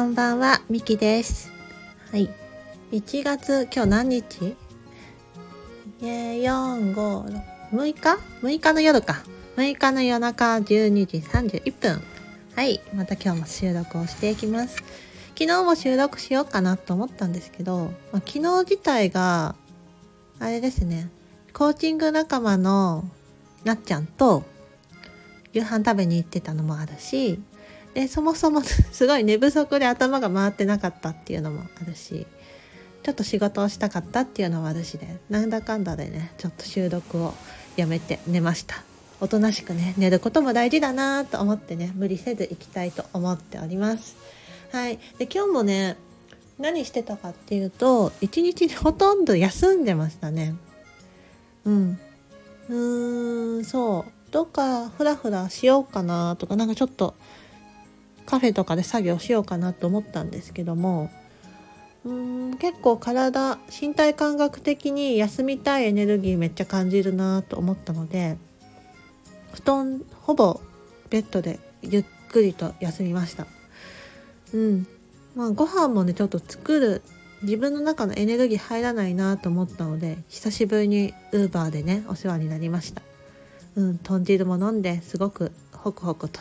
こんばんは、みきです。はい。1月、今日何日？え、4、5、6日 ?6 日の夜か。6日の夜中12時31分。はい。また今日も収録をしていきます。昨日も収録しようかなと思ったんですけど、まあ、昨日自体が、あれですね、コーチング仲間のなっちゃんと夕飯食べに行ってたのもあるし、でそもそも すごい寝不足で頭が回ってなかったっていうのもあるしちょっと仕事をしたかったっていうのもあるしでなんだかんだでねちょっと収録をやめて寝ました。おとなしくね寝ることも大事だなと思ってね無理せず行きたいと思っております。はい。で今日もね何してたかっていうと一日ほとんど休んでましたね。うん。うーんそう。どっかフラフラしようかなとかなんかちょっとカフェとかで作業しようかなと思ったんですけどもうーん結構体身体感覚的に休みたいエネルギーめっちゃ感じるなと思ったので布団ほぼベッドでゆっくりと休みました。うん。まあご飯もねちょっと作る自分の中のエネルギー入らないなと思ったので久しぶりにウーバーでねお世話になりました。うん豚汁も飲んですごくホクホクと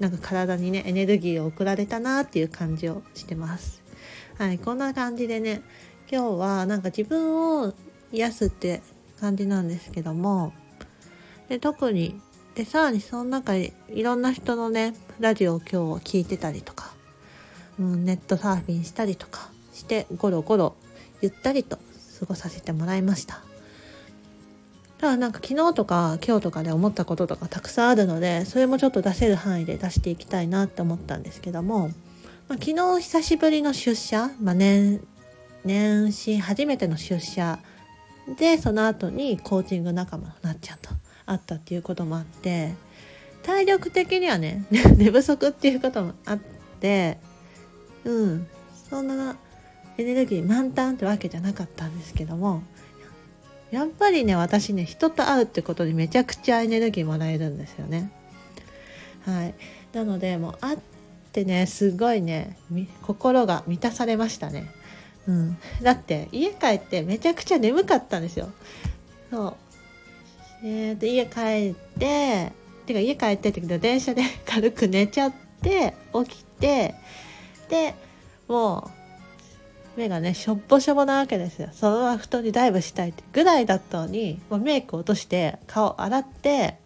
なんか体にねエネルギーを送られたなっていう感じをしてます。はいこんな感じでね今日はなんか自分を癒すって感じなんですけどもで特にでさらにその中にいろんな人のねラジオを今日聞いてたりとか、うん、ネットサーフィンしたりとかしてゴロゴロゆったりと過ごさせてもらいました。だからなんか昨日とか今日とかで思ったこととかたくさんあるのでそれもちょっと出せる範囲で出していきたいなって思ったんですけども、まあ、昨日久しぶりの出社、まあ、年年始初めての出社でその後にコーチング仲間のなっちゃんと会ったっていうこともあって体力的にはね 寝不足っていうこともあってうんそんなエネルギー満タンってわけじゃなかったんですけどもやっぱりね私ね人と会うってことでめちゃくちゃエネルギーもらえるんですよね。はい。なのでもう会ってねすごいね心が満たされましたね。うん。だって家帰ってめちゃくちゃ眠かったんですよ。そう。えー、と家帰っててか家帰ってってけど電車で 軽く寝ちゃって起きてでもう目がねしょっぼしょぼなわけですよ。そのまま布団にダイブしたいってぐらいだったのにもうメイク落として顔洗って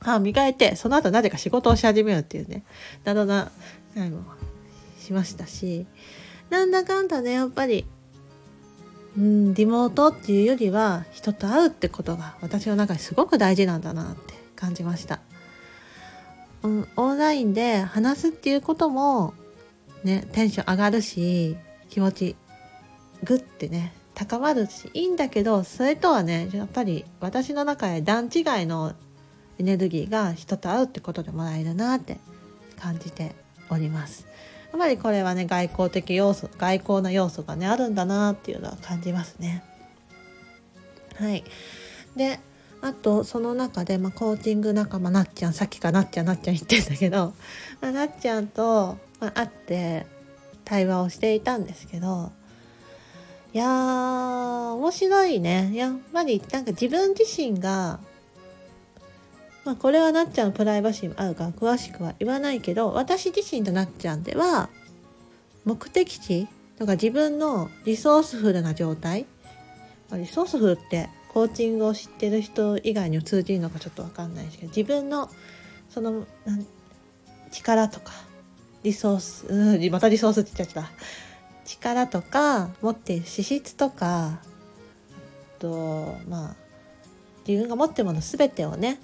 歯磨いてその後なぜか仕事をし始めるっていうね。などな何もしましたし。なんだかんだねやっぱりうんリモートっていうよりは人と会うってことが私の中ですごく大事なんだなって感じました、うん、オンラインで話すっていうこともねテンション上がるし気持ちグッてね高まるしいいんだけどそれとはねやっぱり私の中で段違いのエネルギーが人と会うってことでもらえるなって感じております。やっぱりこれはね外交的要素外交な要素がねあるんだなっていうのは感じますね。はい。であとその中で、まあ、コーチング仲間なっちゃんさっきかなっちゃんなっちゃん言ってんだけど、まあ、なっちゃんと、まあ、会って対話をしていたんですけどいやー面白いね。やっぱりなんか自分自身がまあこれはなっちゃんのプライバシーもあるか詳しくは言わないけど私自身となっちゃんでは目的地とか自分のリソースフルな状態リソースフルってコーチングを知ってる人以外にも通じるのかちょっと分かんないですけど自分のその力とかリソース、うん、またリソースって言っちゃった。力とか持っている資質とかとまあ自分が持ってるもの全てをね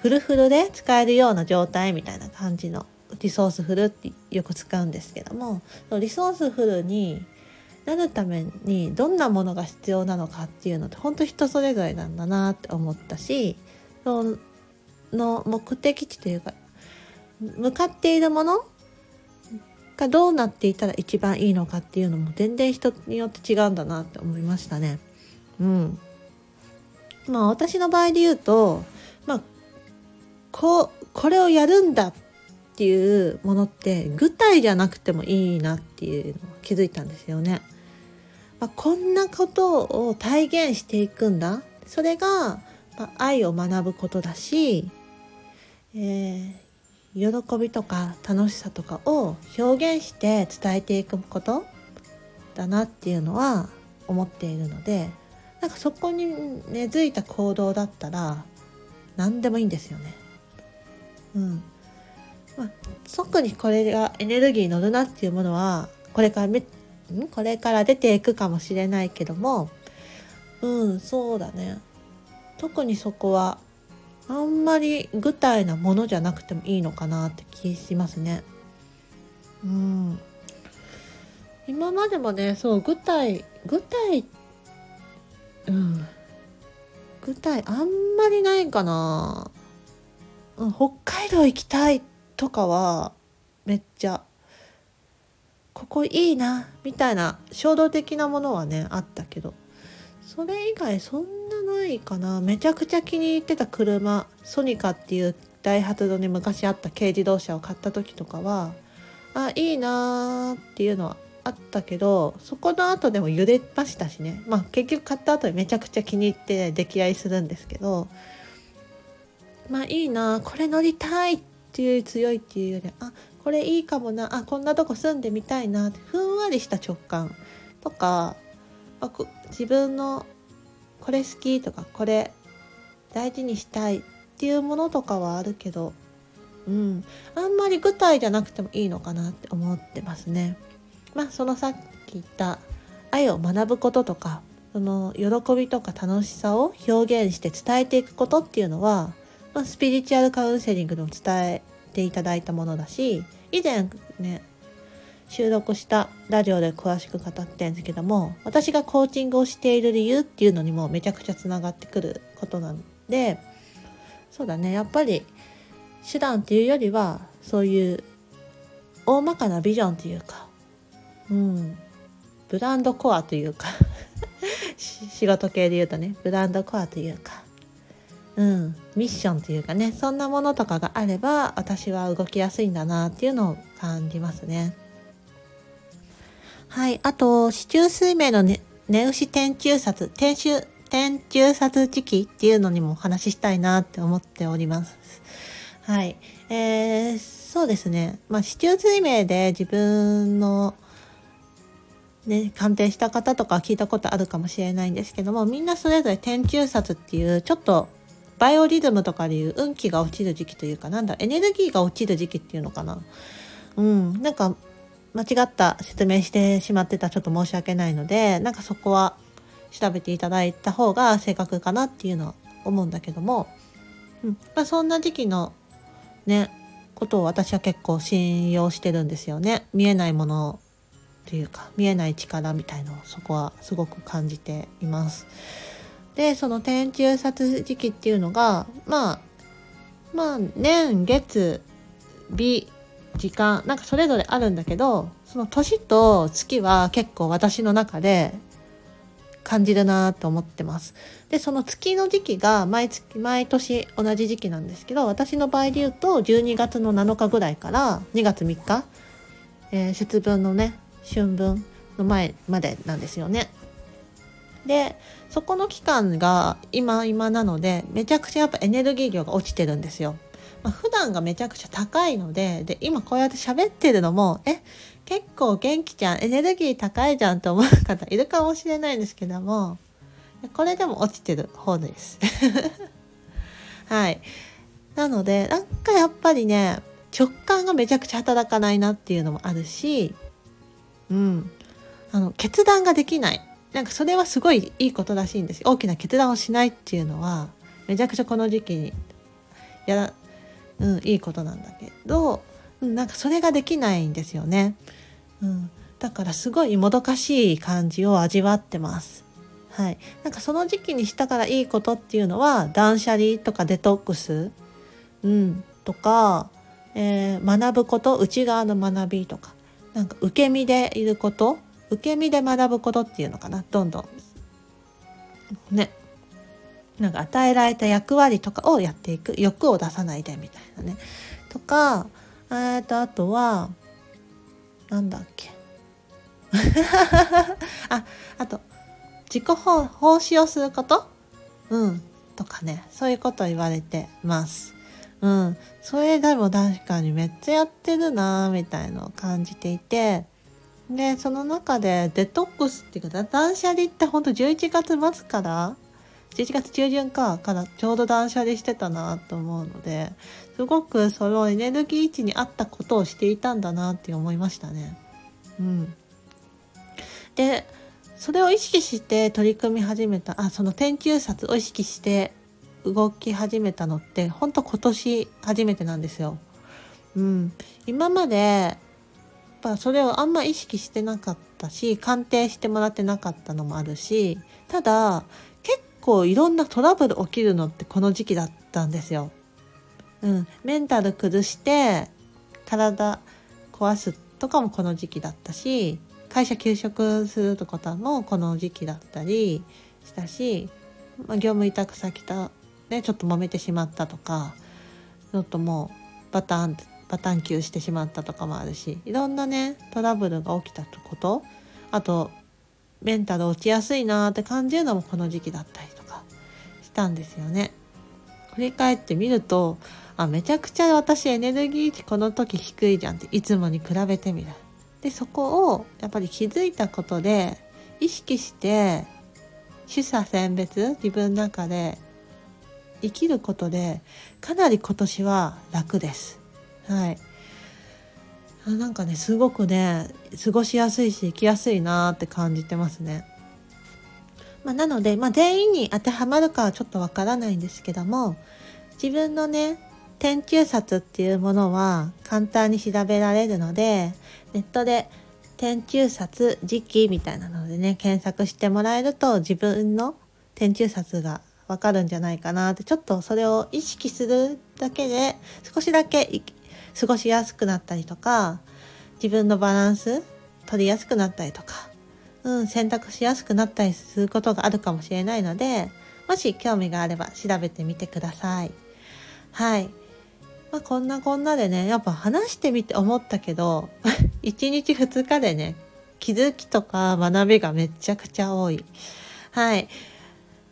フルフルで使えるような状態みたいな感じのリソースフルってよく使うんですけどもリソースフルになるためにどんなものが必要なのかっていうのって本当人それぞれなんだなって思ったしその目的地というか向かっているものがどうなっていたら一番いいのかっていうのも全然人によって違うんだなって思いましたね。うん。まあ私の場合で言うと、まあ、こう、これをやるんだっていうものって具体じゃなくてもいいなっていうのを気づいたんですよね。まあ、こんなことを体現していくんだそれが、まあ、愛を学ぶことだし、えー、喜びとか楽しさとかを表現して伝えていくことだなっていうのは思っているのでなんかそこに根付いた行動だったら何でもいいんですよね。うん。まあ、特にこれがエネルギー乗るなっていうものはこれからめこれから出ていくかもしれないけどもうんそうだね。特にそこはあんまり具体なものじゃなくてもいいのかなって気しますね。うん。今までもねそう具体具体うん。具体あんまりないかな、うん、北海道行きたいとかはめっちゃここいいなみたいな衝動的なものはねあったけど。それ以外そんなないかな。めちゃくちゃ気に入ってた車ソニカっていうダイハツに昔あった軽自動車を買った時とかはあいいなーっていうのはあったけどそこの後でも揺れましたしね。まあ結局買った後にめちゃくちゃ気に入って溺愛するんですけどまあいいなこれ乗りたいっていう強いっていうよりあこれいいかもなあこんなとこ住んでみたいなってふんわりした直感とか、あ、自分のこれ好きとかこれ大事にしたいっていうものとかはあるけどうんあんまり具体じゃなくてもいいのかなって思ってますね。まあそのさっき言った愛を学ぶこととかその喜びとか楽しさを表現して伝えていくことっていうのは、まあ、スピリチュアルカウンセリングでも伝えていただいたものだし以前ね収録したラジオで詳しく語ってんですけども私がコーチングをしている理由っていうのにもめちゃくちゃつながってくることなんでそうだね。やっぱり手段っていうよりはそういう大まかなビジョンというかうん。ブランドコアというか 仕事系で言うとねブランドコアというかうん。ミッションというかねそんなものとかがあれば私は動きやすいんだなっていうのを感じますね。はい。あと市中水明のね寝牛天中殺天中天中殺時期っていうのにもお話ししたいなって思っております。はい。えー、そうですね。まあ市中水明で自分のね、鑑定した方とか聞いたことあるかもしれないんですけどもみんなそれぞれ天中殺っていうちょっとバイオリズムとかでいう運気が落ちる時期というかなんだエネルギーが落ちる時期っていうのかな。うん。なんか間違った説明してしまってたらちょっと申し訳ないのでなんかそこは調べていただいた方が正確かなっていうのは思うんだけども、うん。まあ、そんな時期のねことを私は結構信用してるんですよね。見えないものというか見えない力みたいのをそこはすごく感じています。でその天中殺時期っていうのがまあまあ年月日時間なんかそれぞれあるんだけどその年と月は結構私の中で感じるなと思ってます。でその月の時期が毎月毎年同じ時期なんですけど私の場合で言うと12月の7日ぐらいから2月3日、えー、節分のね春分の前までなんですよね。でそこの期間が今今なのでめちゃくちゃやっぱエネルギー量が落ちてるんですよ。まあ、普段がめちゃくちゃ高いのでで今こうやって喋ってるのもえ結構元気じゃんエネルギー高いじゃんと思う方いるかもしれないんですけどもこれでも落ちてる方です。はい。なのでなんかやっぱりね直感がめちゃくちゃ働かないなっていうのもあるしうん、あの決断ができないなんかそれはすごいいいことらしいんです大きな決断をしないっていうのはめちゃくちゃこの時期にやら、うん、いいことなんだけど、うん、なんかそれができないんですよね、うん、だからすごいもどかしい感じを味わってます。はい、なんかその時期にしたからいいことっていうのは断捨離とかデトックス、うん、とか、えー、学ぶこと内側の学びとか。なんか受け身でいること受け身で学ぶことっていうのかなどんどん。ね。なんか与えられた役割とかをやっていく欲を出さないでみたいなね。とかえっとあとはなんだっけ。ああと自己奉仕をすること？うん。とかね。そういうこと言われてます。うん。それでも確かにめっちゃやってるなみたいのを感じていて。でその中でデトックスっていうか断捨離ってほんと11月末から11月中旬かからちょうど断捨離してたなと思うのですごくそのエネルギー値に合ったことをしていたんだなって思いましたね。うん、でそれを意識して取り組み始めたあその天中札を意識して動き始めたのってほんと今年初めてなんですよ。うん、今までやっぱそれをあんま意識してなかったし鑑定してもらってなかったのもあるしただ構いろんなトラブル起きるのってこの時期だったんですよ。うん、メンタル崩して体壊すとかもこの時期だったし会社休職するってこともこの時期だったりしたし、まあ、業務委託先とねちょっと揉めてしまったとかちょっともうバタンバタン休してしまったとかもあるしいろんなねトラブルが起きたことあとメンタル落ちやすいなって感じるのもこの時期だったりとかしたんですよね。振り返ってみるとあめちゃくちゃ私エネルギー値この時低いじゃんっていつもに比べてみる。でそこをやっぱり気づいたことで意識して取捨選別自分の中で生きることでかなり今年は楽です。はい。なんかねすごくね過ごしやすいし生きやすいなって感じてますね。まあ、なので、まあ、全員に当てはまるかはちょっとわからないんですけども自分のね天中札っていうものは簡単に調べられるのでネットで天中札時期みたいなのでね検索してもらえると自分の天中札がわかるんじゃないかなってちょっとそれを意識するだけで少しだけ過ごしやすくなったりとか自分のバランス取りやすくなったりとか、うん、選択しやすくなったりすることがあるかもしれないのでもし興味があれば調べてみてください。はい。まあ、こんなこんなでね、やっぱ話してみて思ったけど、1日2日でね、気づきとか学びがめちゃくちゃ多い。はい。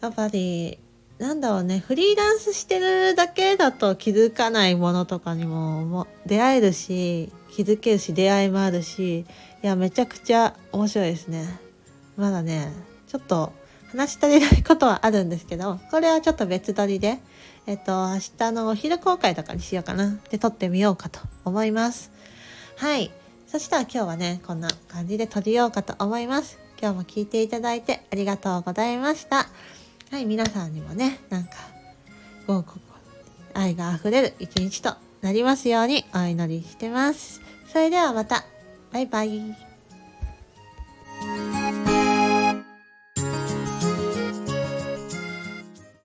やっぱり、なんだろうね、フリーランスしてるだけだと気づかないものとかにもも出会えるし、気づけるし、出会いもあるし、いや、めちゃくちゃ面白いですね。まだね、ちょっと話し足りないことはあるんですけど、これはちょっと別撮りで、えっと、明日のお昼公開とかにしようかな。で、撮ってみようかと思います。はい。そしたら今日はね、こんな感じで撮りようかと思います。今日も聞いていただいてありがとうございました。はい、皆さんにもね、なんか、ごう愛が溢れる一日となりますようにお祈りしてます。それではまた。バイバイ。